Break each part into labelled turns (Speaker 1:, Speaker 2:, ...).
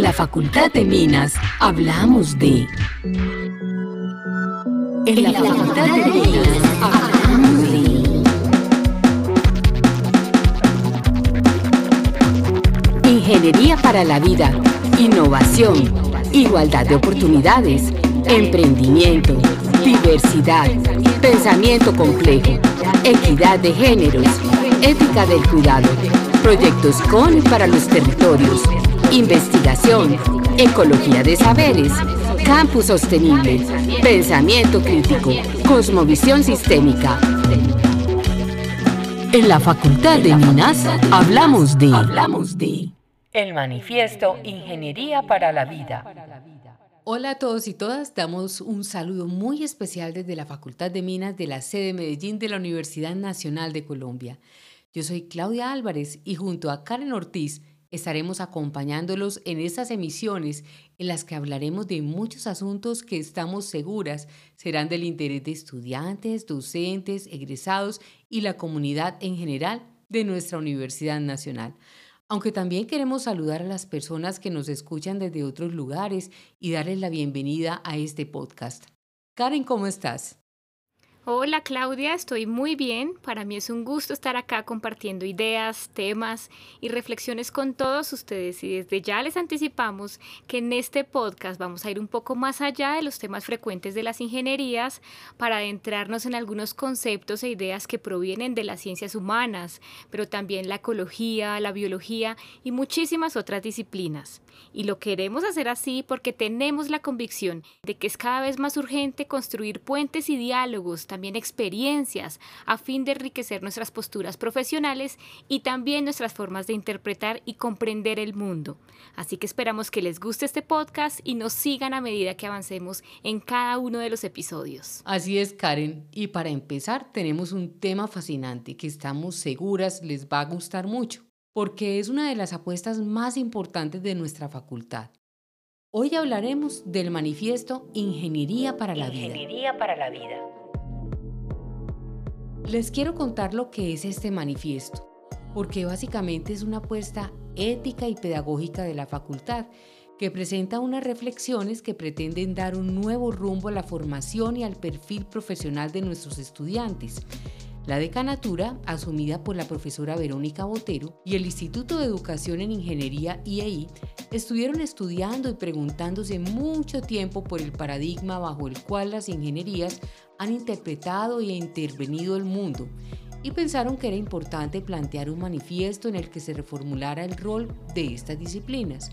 Speaker 1: En la Facultad de Minas hablamos de... En la Facultad de Minas hablamos de... Ingeniería para la vida, innovación, igualdad de oportunidades, emprendimiento, diversidad, pensamiento complejo, equidad de géneros, ética del cuidado, proyectos con y para los territorios, investigación, ecología de saberes, campus sostenible, pensamiento crítico, cosmovisión sistémica. En la Facultad de Minas hablamos de... Hablamos de...
Speaker 2: El manifiesto Ingeniería para la Vida.
Speaker 3: Hola a todos y todas, damos un saludo muy especial desde la Facultad de Minas de la sede Medellín de la Universidad Nacional de Colombia. Yo soy Claudia Álvarez y junto a Karen Ortiz estaremos acompañándolos en estas emisiones en las que hablaremos de muchos asuntos que estamos seguras serán del interés de estudiantes, docentes, egresados y la comunidad en general de nuestra Universidad Nacional. Aunque también queremos saludar a las personas que nos escuchan desde otros lugares y darles la bienvenida a este podcast. Karen, ¿cómo estás?
Speaker 4: Hola Claudia, estoy muy bien. Para mí es un gusto estar acá compartiendo ideas, temas y reflexiones con todos ustedes y desde ya les anticipamos que en este podcast vamos a ir un poco más allá de los temas frecuentes de las ingenierías para adentrarnos en algunos conceptos e ideas que provienen de las ciencias humanas, pero también la ecología, la biología y muchísimas otras disciplinas. Y lo queremos hacer así porque tenemos la convicción de que es cada vez más urgente construir puentes y diálogos también experiencias a fin de enriquecer nuestras posturas profesionales y también nuestras formas de interpretar y comprender el mundo. Así que esperamos que les guste este podcast y nos sigan a medida que avancemos en cada uno de los episodios.
Speaker 3: Así es, Karen. Y para empezar, tenemos un tema fascinante que estamos seguras les va a gustar mucho, porque es una de las apuestas más importantes de nuestra facultad. Hoy hablaremos del manifiesto Ingeniería para la Vida.
Speaker 2: Ingeniería para la Vida.
Speaker 3: Les quiero contar lo que es este manifiesto, porque básicamente es una apuesta ética y pedagógica de la facultad que presenta unas reflexiones que pretenden dar un nuevo rumbo a la formación y al perfil profesional de nuestros estudiantes. La decanatura, asumida por la profesora Verónica Botero, y el Instituto de Educación en Ingeniería IEI estuvieron estudiando y preguntándose mucho tiempo por el paradigma bajo el cual las ingenierías han interpretado y intervenido el mundo y pensaron que era importante plantear un manifiesto en el que se reformulara el rol de estas disciplinas.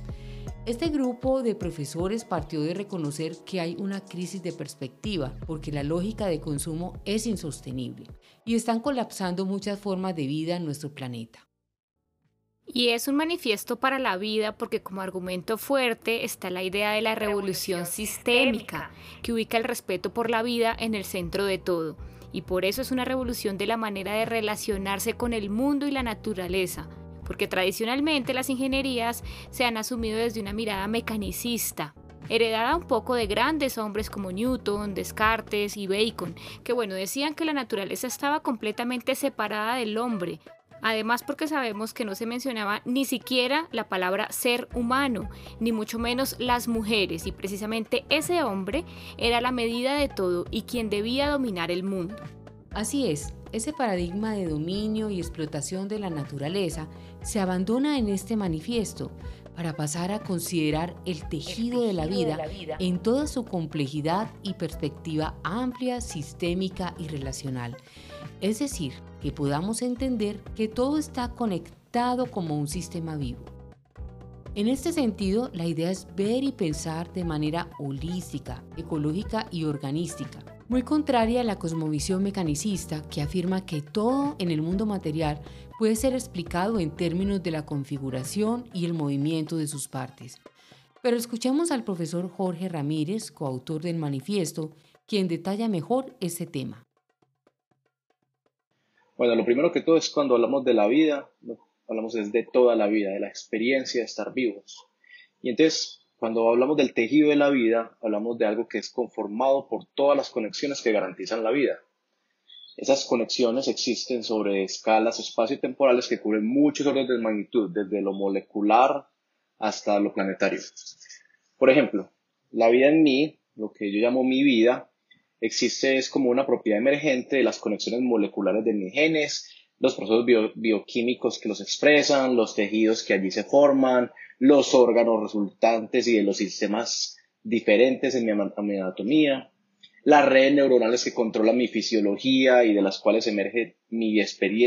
Speaker 3: Este grupo de profesores partió de reconocer que hay una crisis de perspectiva porque la lógica de consumo es insostenible y están colapsando muchas formas de vida en nuestro planeta.
Speaker 4: Y es un manifiesto para la vida porque como argumento fuerte está la idea de la revolución sistémica, que ubica el respeto por la vida en el centro de todo. Y por eso es una revolución de la manera de relacionarse con el mundo y la naturaleza, porque tradicionalmente las ingenierías se han asumido desde una mirada mecanicista, heredada un poco de grandes hombres como Newton, Descartes y Bacon, que bueno, decían que la naturaleza estaba completamente separada del hombre, Además porque sabemos que no se mencionaba ni siquiera la palabra ser humano, ni mucho menos las mujeres, y precisamente ese hombre era la medida de todo y quien debía dominar el mundo.
Speaker 3: Así es, ese paradigma de dominio y explotación de la naturaleza se abandona en este manifiesto para pasar a considerar el tejido, de, la vida en toda su complejidad y perspectiva amplia, sistémica y relacional. Es decir, que podamos entender que todo está conectado como un sistema vivo. En este sentido, la idea es ver y pensar de manera holística, ecológica y organística, muy contraria a la cosmovisión mecanicista que afirma que todo en el mundo material puede ser explicado en términos de la configuración y el movimiento de sus partes. Pero escuchemos al profesor Jorge Ramírez, coautor del manifiesto, quien detalla mejor ese tema.
Speaker 5: Bueno, lo primero que todo es cuando hablamos de la vida, hablamos de toda la vida, de la experiencia de estar vivos. Y entonces, cuando hablamos del tejido de la vida, hablamos de algo que es conformado por todas las conexiones que garantizan la vida. Esas conexiones existen sobre escalas espacio-temporales que cubren muchos órdenes de magnitud, desde lo molecular hasta lo planetario. Por ejemplo, la vida en mí, lo que yo llamo mi vida, existe es como una propiedad emergente de las conexiones moleculares de mis genes, los procesos bioquímicos que los expresan, los tejidos que allí se forman, los órganos resultantes y de los sistemas diferentes en mi, anatomía, las redes neuronales que controlan mi fisiología y de las cuales emerge mi,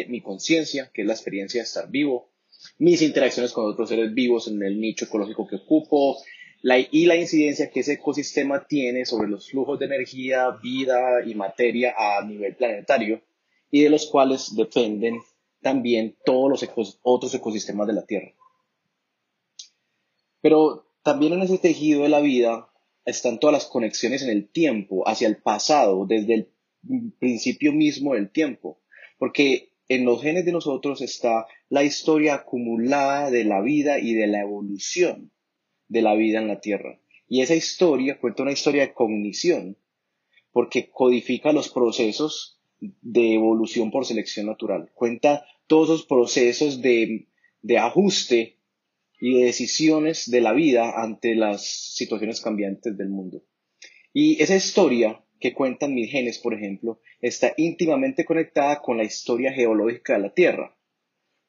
Speaker 5: mi conciencia, que es la experiencia de estar vivo, mis interacciones con otros seres vivos en el nicho ecológico que ocupo, y la incidencia que ese ecosistema tiene sobre los flujos de energía, vida y materia a nivel planetario, y de los cuales dependen también todos los otros ecosistemas de la Tierra. Pero también en ese tejido de la vida están todas las conexiones en el tiempo, hacia el pasado, desde el principio mismo del tiempo, porque en los genes de nosotros está la historia acumulada de la vida y de la evolución de la vida en la Tierra. Y esa historia cuenta una historia de cognición, porque codifica los procesos de evolución por selección natural. Cuenta todos esos procesos de, de ajuste y de decisiones de la vida ante las situaciones cambiantes del mundo. Y esa historia que cuentan mis genes, por ejemplo, está íntimamente conectada con la historia geológica de la Tierra,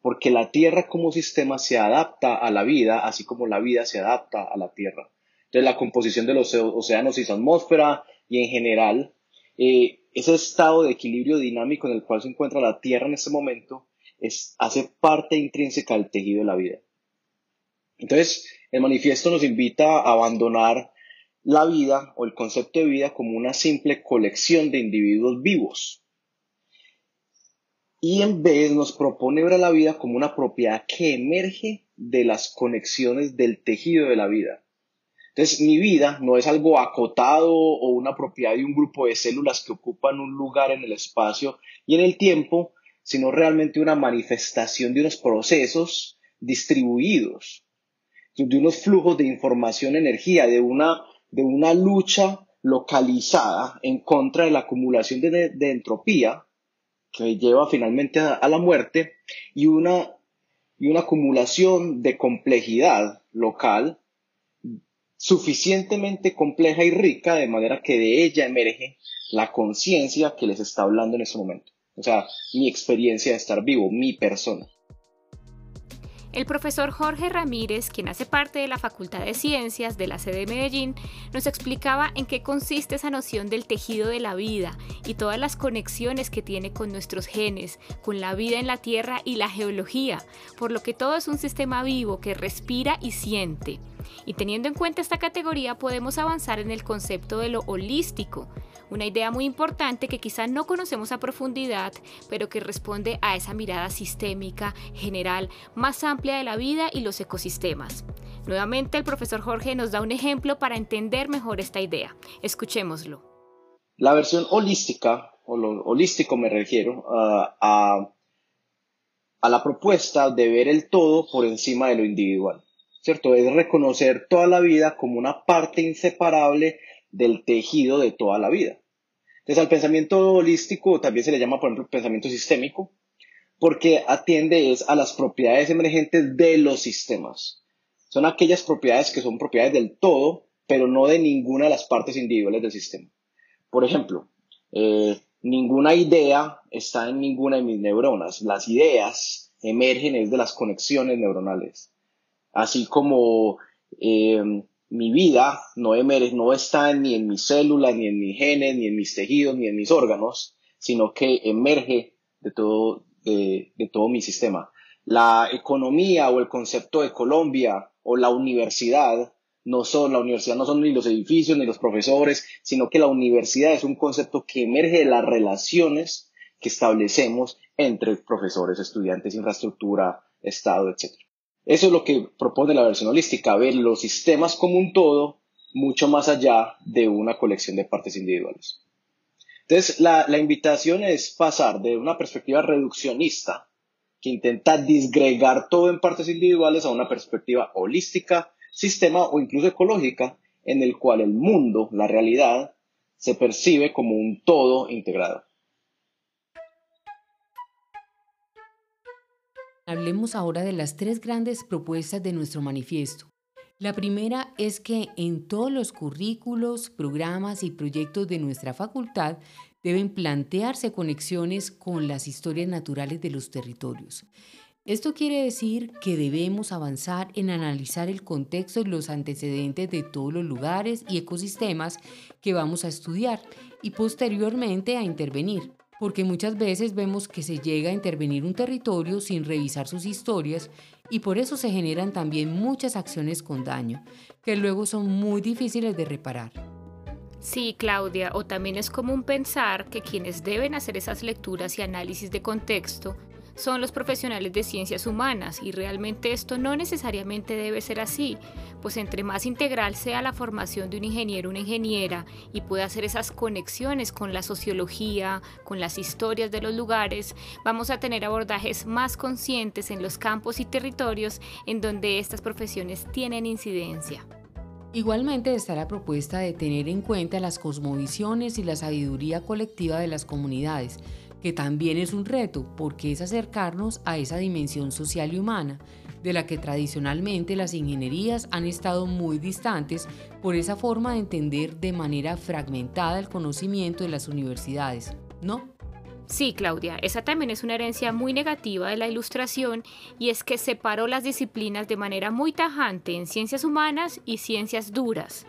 Speaker 5: porque la Tierra como sistema se adapta a la vida, así como la vida se adapta a la Tierra. Entonces, la composición de los océanos y su atmósfera, y en general, eh, ese estado de equilibrio dinámico en el cual se encuentra la Tierra en este momento, es, hace parte intrínseca del tejido de la vida. Entonces, el manifiesto nos invita a abandonar la vida o el concepto de vida como una simple colección de individuos vivos. Y en vez nos propone ver a la vida como una propiedad que emerge de las conexiones del tejido de la vida. Entonces, mi vida no es algo acotado o una propiedad de un grupo de células que ocupan un lugar en el espacio y en el tiempo, sino realmente una manifestación de unos procesos distribuidos de unos flujos de información, energía, de una, de una lucha localizada en contra de la acumulación de, entropía que lleva finalmente a, la muerte y una, y una acumulación de complejidad local suficientemente compleja y rica de manera que de ella emerge la conciencia que les está hablando en ese momento. O sea, mi experiencia de estar vivo, mi persona.
Speaker 4: El profesor Jorge Ramírez, quien hace parte de la Facultad de Ciencias de la sede de Medellín, nos explicaba en qué consiste esa noción del tejido de la vida y todas las conexiones que tiene con nuestros genes, con la vida en la Tierra y la geología, por lo que todo es un sistema vivo que respira y siente. Y teniendo en cuenta esta categoría podemos avanzar en el concepto de lo holístico, una idea muy importante que quizá no conocemos a profundidad, pero que responde a esa mirada sistémica, general, más amplia de la vida y los ecosistemas. Nuevamente el profesor Jorge nos da un ejemplo para entender mejor esta idea. Escuchémoslo.
Speaker 5: La versión holística, o lo holístico me refiero, a, a la propuesta de ver el todo por encima de lo individual. ¿Cierto? Es reconocer toda la vida como una parte inseparable del tejido de toda la vida. Entonces al pensamiento holístico también se le llama, por ejemplo, pensamiento sistémico, porque atiende es a las propiedades emergentes de los sistemas. Son aquellas propiedades que son propiedades del todo, pero no de ninguna de las partes individuales del sistema. Por ejemplo, eh, ninguna idea está en ninguna de mis neuronas. Las ideas emergen es de las conexiones neuronales. Así como eh, mi vida no, no está ni en mis células, ni en mis genes, ni en mis tejidos, ni en mis órganos, sino que emerge de todo, de, todo mi sistema. La economía o el concepto de Colombia o la universidad no son, la universidad no son ni los edificios ni los profesores, sino que la universidad es un concepto que emerge de las relaciones que establecemos entre profesores, estudiantes, infraestructura, Estado, etc. Eso es lo que propone la versión holística, ver los sistemas como un todo mucho más allá de una colección de partes individuales. Entonces, la, invitación es pasar de una perspectiva reduccionista, que intenta disgregar todo en partes individuales, a una perspectiva holística, sistema o incluso ecológica, en el cual el mundo, la realidad, se percibe como un todo integrado.
Speaker 3: Hablemos ahora de las tres grandes propuestas de nuestro manifiesto. La primera es que en todos los currículos, programas y proyectos de nuestra facultad deben plantearse conexiones con las historias naturales de los territorios. Esto quiere decir que debemos avanzar en analizar el contexto y los antecedentes de todos los lugares y ecosistemas que vamos a estudiar y posteriormente a intervenir porque muchas veces vemos que se llega a intervenir un territorio sin revisar sus historias y por eso se generan también muchas acciones con daño, que luego son muy difíciles de reparar.
Speaker 4: Sí, Claudia, o también es común pensar que quienes deben hacer esas lecturas y análisis de contexto son los profesionales de ciencias humanas y realmente esto no necesariamente debe ser así, pues entre más integral sea la formación de un ingeniero o una ingeniera y pueda hacer esas conexiones con la sociología, con las historias de los lugares, vamos a tener abordajes más conscientes en los campos y territorios en donde estas profesiones tienen incidencia.
Speaker 3: Igualmente está la propuesta de tener en cuenta las cosmovisiones y la sabiduría colectiva de las comunidades, que también es un reto porque es acercarnos a esa dimensión social y humana, de la que tradicionalmente las ingenierías han estado muy distantes por esa forma de entender de manera fragmentada el conocimiento de las universidades, ¿no?
Speaker 4: Sí, Claudia, esa también es una herencia muy negativa de la ilustración y es que separó las disciplinas de manera muy tajante en ciencias humanas y ciencias duras.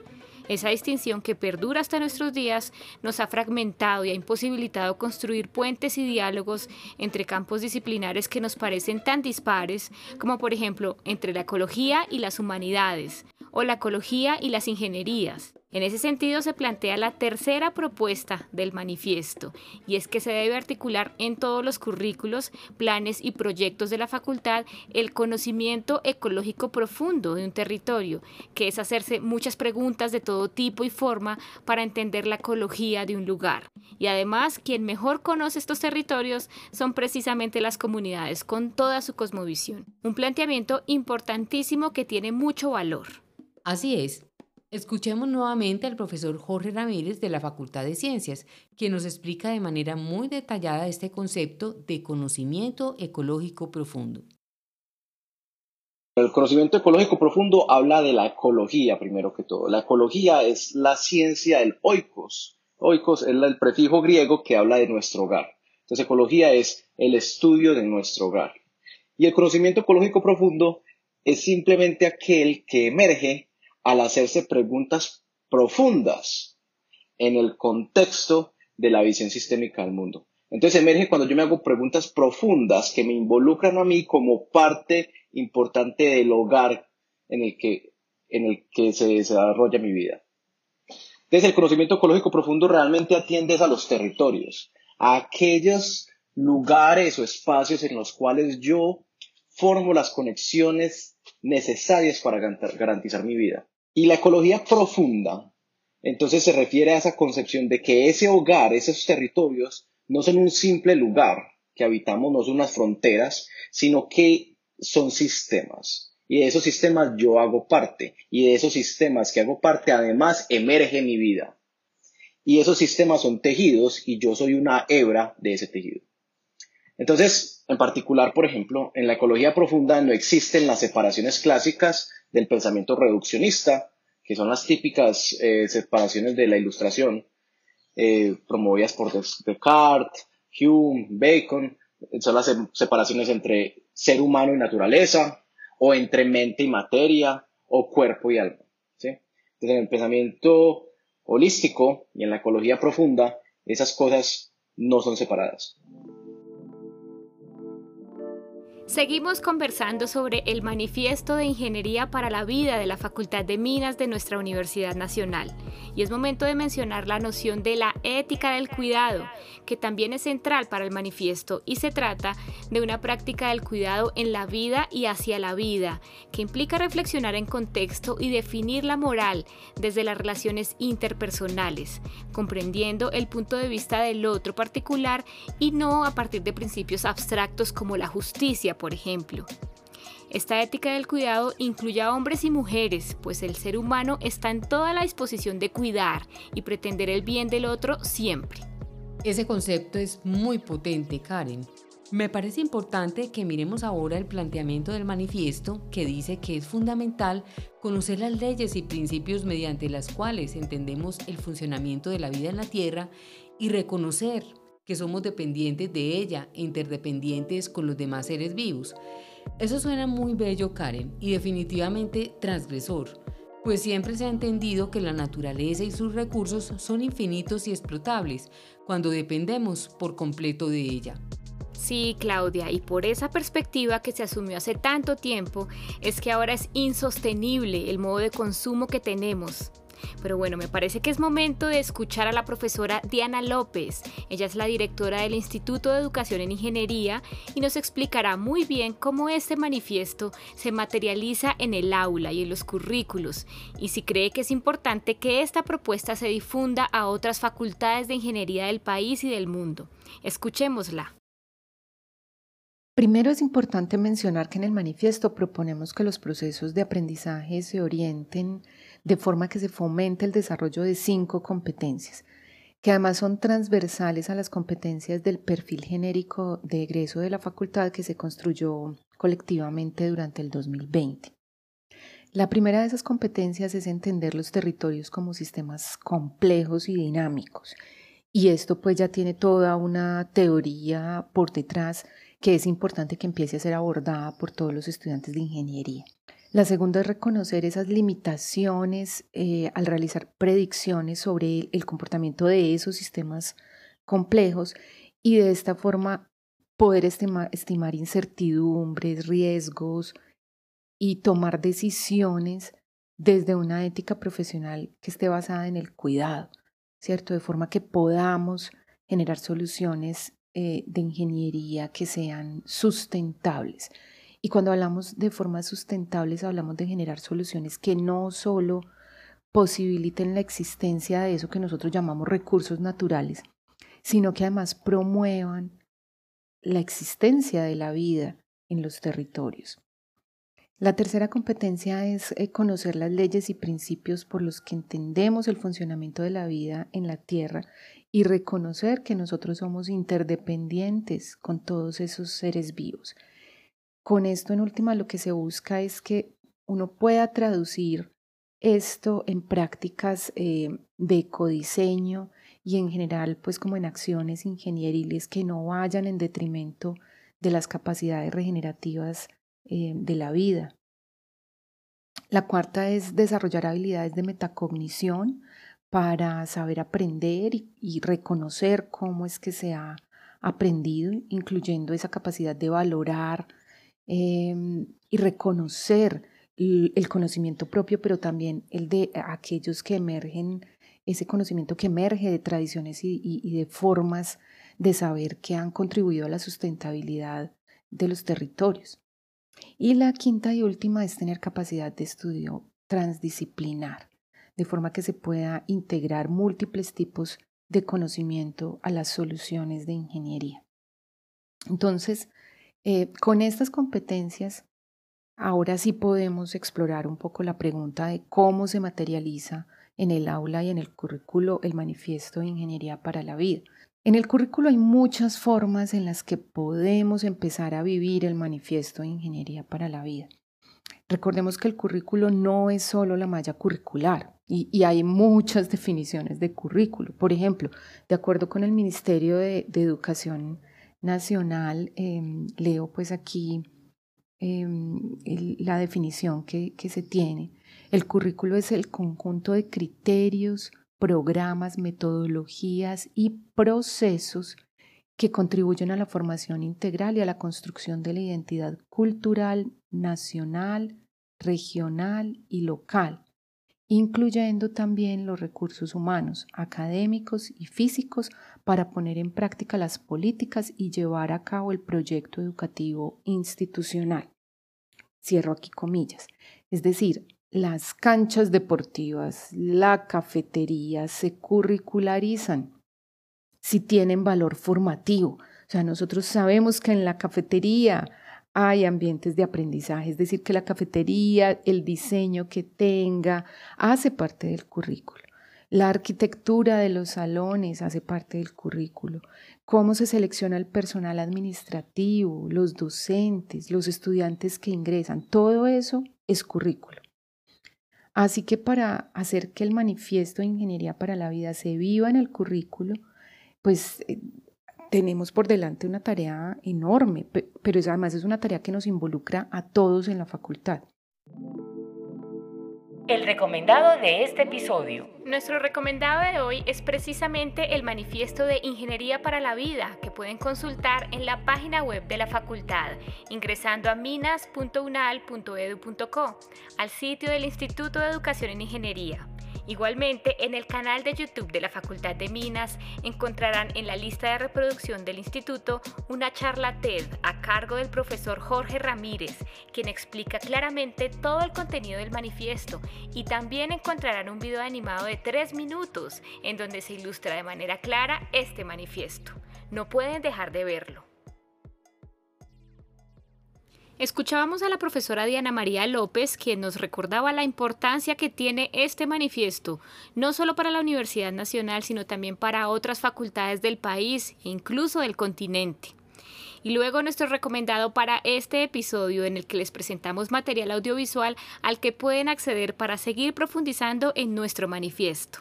Speaker 4: Esa distinción que perdura hasta nuestros días nos ha fragmentado y ha imposibilitado construir puentes y diálogos entre campos disciplinares que nos parecen tan dispares como por ejemplo entre la ecología y las humanidades o la ecología y las ingenierías. En ese sentido se plantea la tercera propuesta del manifiesto, y es que se debe articular en todos los currículos, planes y proyectos de la facultad el conocimiento ecológico profundo de un territorio, que es hacerse muchas preguntas de todo tipo y forma para entender la ecología de un lugar. Y además, quien mejor conoce estos territorios son precisamente las comunidades con toda su cosmovisión. Un planteamiento importantísimo que tiene mucho valor.
Speaker 3: Así es, Escuchemos nuevamente al profesor Jorge Ramírez de la Facultad de Ciencias, quien nos explica de manera muy detallada este concepto de conocimiento ecológico profundo.
Speaker 5: El conocimiento ecológico profundo habla de la ecología, primero que todo. La ecología es la ciencia del oikos. Oikos es el prefijo griego que habla de nuestro hogar. Entonces, ecología es el estudio de nuestro hogar. Y el conocimiento ecológico profundo es simplemente aquel que emerge al hacerse preguntas profundas en el contexto de la visión sistémica del mundo. Entonces emerge cuando yo me hago preguntas profundas que me involucran a mí como parte importante del hogar en el que, en el que se desarrolla mi vida. Entonces el conocimiento ecológico profundo realmente atiende a los territorios, a aquellos lugares o espacios en los cuales yo formo las conexiones necesarias para garantizar mi vida. Y la ecología profunda, entonces se refiere a esa concepción de que ese hogar, esos territorios, no son un simple lugar que habitamos, no son unas fronteras, sino que son sistemas. Y de esos sistemas yo hago parte. Y de esos sistemas que hago parte, además, emerge mi vida. Y esos sistemas son tejidos y yo soy una hebra de ese tejido. Entonces, en particular, por ejemplo, en la ecología profunda no existen las separaciones clásicas del pensamiento reduccionista, que son las típicas eh, separaciones de la ilustración, eh, promovidas por Descartes, Hume, Bacon, son las separaciones entre ser humano y naturaleza, o entre mente y materia, o cuerpo y alma. Entonces, en el pensamiento holístico y en la ecología profunda, esas cosas no son separadas.
Speaker 4: Seguimos conversando sobre el Manifiesto de Ingeniería para la Vida de la Facultad de Minas de nuestra Universidad Nacional. Y es momento de mencionar la noción de la ética del cuidado, que también es central para el manifiesto y se trata de una práctica del cuidado en la vida y hacia la vida, que implica reflexionar en contexto y definir la moral desde las relaciones interpersonales, comprendiendo el punto de vista del otro particular y no a partir de principios abstractos como la justicia, por ejemplo. Esta ética del cuidado incluye a hombres y mujeres, pues el ser humano está en toda la disposición de cuidar y pretender el bien del otro siempre.
Speaker 3: Ese concepto es muy potente, Karen, Me parece importante que miremos ahora el planteamiento del manifiesto que dice que es fundamental conocer las leyes y principios mediante las cuales entendemos el funcionamiento de la vida en la Tierra y reconocer que somos dependientes de ella e interdependientes con los demás seres vivos. Eso suena muy bello, Karen, y definitivamente transgresor, pues siempre se ha entendido que la naturaleza y sus recursos son infinitos y explotables cuando dependemos por completo de ella.
Speaker 4: Sí, Claudia, y por esa perspectiva que se asumió hace tanto tiempo, es que ahora es insostenible el modo de consumo que tenemos. Pero bueno, me parece que es momento de escuchar a la profesora Diana López. Ella es la directora del Instituto de Educación en Ingeniería y nos explicará muy bien cómo este manifiesto se materializa en el aula y en los currículos y si cree que es importante que esta propuesta se difunda a otras facultades de ingeniería del país y del mundo. Escuchémosla.
Speaker 6: Primero es importante mencionar que en el manifiesto proponemos que los procesos de aprendizaje se orienten de forma que se fomente el desarrollo de cinco competencias, que además son transversales a las competencias del perfil genérico de egreso de la facultad que se construyó colectivamente durante el 2020. La primera de esas competencias es entender los territorios como sistemas complejos y dinámicos. Y esto pues ya tiene toda una teoría por detrás que es importante que empiece a ser abordada por todos los estudiantes de ingeniería. La segunda es reconocer esas limitaciones eh, al realizar predicciones sobre el, comportamiento de esos sistemas complejos y de esta forma poder estimar incertidumbres, riesgos y tomar decisiones desde una ética profesional que esté basada en el cuidado, ¿cierto? De forma que podamos generar soluciones eh, de ingeniería que sean sustentables. Y cuando hablamos de formas sustentables, hablamos de generar soluciones que no solo posibiliten la existencia de eso que nosotros llamamos recursos naturales, sino que además promuevan la existencia de la vida en los territorios. La tercera competencia es eh, conocer las leyes y principios por los que entendemos el funcionamiento de la vida en la Tierra y reconocer que nosotros somos interdependientes con todos esos seres vivos. Con esto en última lo que se busca es que uno pueda traducir esto en prácticas eh, de ecodiseño y en general pues como en acciones ingenieriles que no vayan en detrimento de las capacidades regenerativas eh, de la vida. La cuarta es desarrollar habilidades de metacognición para saber aprender y, reconocer cómo es que se ha aprendido, incluyendo esa capacidad de valorar em, y reconocer el, conocimiento propio, pero también el de aquellos que emergen, ese conocimiento que emerge de tradiciones y, y de formas de saber que han contribuido a la sustentabilidad de los territorios. Y la quinta y última es tener capacidad de estudio transdisciplinar de forma que se pueda integrar múltiples tipos de conocimiento a las soluciones de ingeniería. Entonces, eh, con estas competencias, ahora sí podemos explorar un poco la pregunta de cómo se materializa en el aula y en el currículo el manifiesto de ingeniería para la vida. En el currículo hay muchas formas en las que podemos empezar a vivir el manifiesto de ingeniería para la vida. Recordemos que el currículo no es solo la malla curricular y, hay muchas definiciones de currículo. Por ejemplo, de acuerdo con el Ministerio de, Educación Nacional, em, leo pues aquí em, la definición que, que se tiene. El currículo es el conjunto de criterios, programas, metodologías y procesos que contribuyen a la formación integral y a la construcción de la identidad cultural, nacional, regional y local, incluyendo también los recursos humanos, académicos y físicos para poner en práctica las políticas y llevar a cabo el proyecto educativo institucional. Cierro aquí comillas. Es decir, las canchas deportivas, la cafetería se curricularizan si tienen valor formativo. O sea, nosotros sabemos que en la cafetería hay ambientes de aprendizaje, es decir, que la cafetería, el diseño que tenga, hace parte del currículo. La arquitectura de los salones hace parte del currículo. cómo se selecciona el personal administrativo, los docentes, los estudiantes que ingresan, todo eso es currículo. Así que para hacer que el manifiesto de Ingeniería para la Vida se viva en el currículo, pues eh, tenemos por delante una tarea enorme, pero además es una tarea que nos involucra a todos en la facultad.
Speaker 2: El recomendado de este episodio.
Speaker 4: Nuestro recomendado de hoy es precisamente el manifiesto de Ingeniería para la Vida que pueden consultar en la página web de la facultad ingresando a minas.unal.edu.co, al sitio del Instituto de Educación en Ingeniería. Igualmente, en el canal de YouTube de la Facultad de Minas encontrarán en la lista de reproducción del instituto una charla TED a cargo del profesor Jorge Ramírez, quien explica claramente todo el contenido del manifiesto y también encontrarán un video animado de tres minutos en donde se ilustra de manera clara este manifiesto. No pueden dejar de verlo. Escuchábamos a la profesora Diana María López, quien nos recordaba la importancia que tiene este manifiesto, no solo para la Universidad Nacional, sino también para otras facultades del país e incluso del continente. Y luego nuestro recomendado para este episodio en el que les presentamos material audiovisual al que pueden acceder para seguir profundizando en nuestro manifiesto.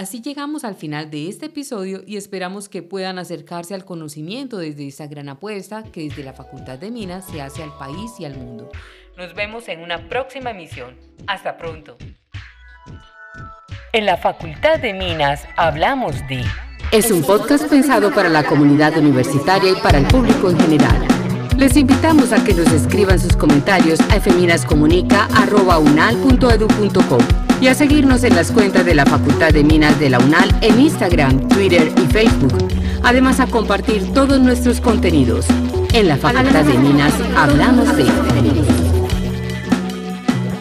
Speaker 3: Así llegamos al final de este episodio y esperamos que puedan acercarse al conocimiento desde esta gran apuesta que desde la Facultad de Minas se hace al país y al mundo.
Speaker 2: Nos vemos en una próxima emisión. Hasta pronto. En la Facultad de Minas hablamos de...
Speaker 1: Es un podcast pensado para la comunidad universitaria y para el público en general. Les invitamos a que nos escriban sus comentarios a feminascomunica.unal.edu.com y a seguirnos en las cuentas de la Facultad de Minas de la UNAL en Instagram, Twitter y Facebook. Además a compartir todos nuestros contenidos. En la Facultad de Minas hablamos de...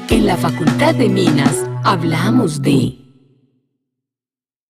Speaker 1: En la Facultad de Minas hablamos de...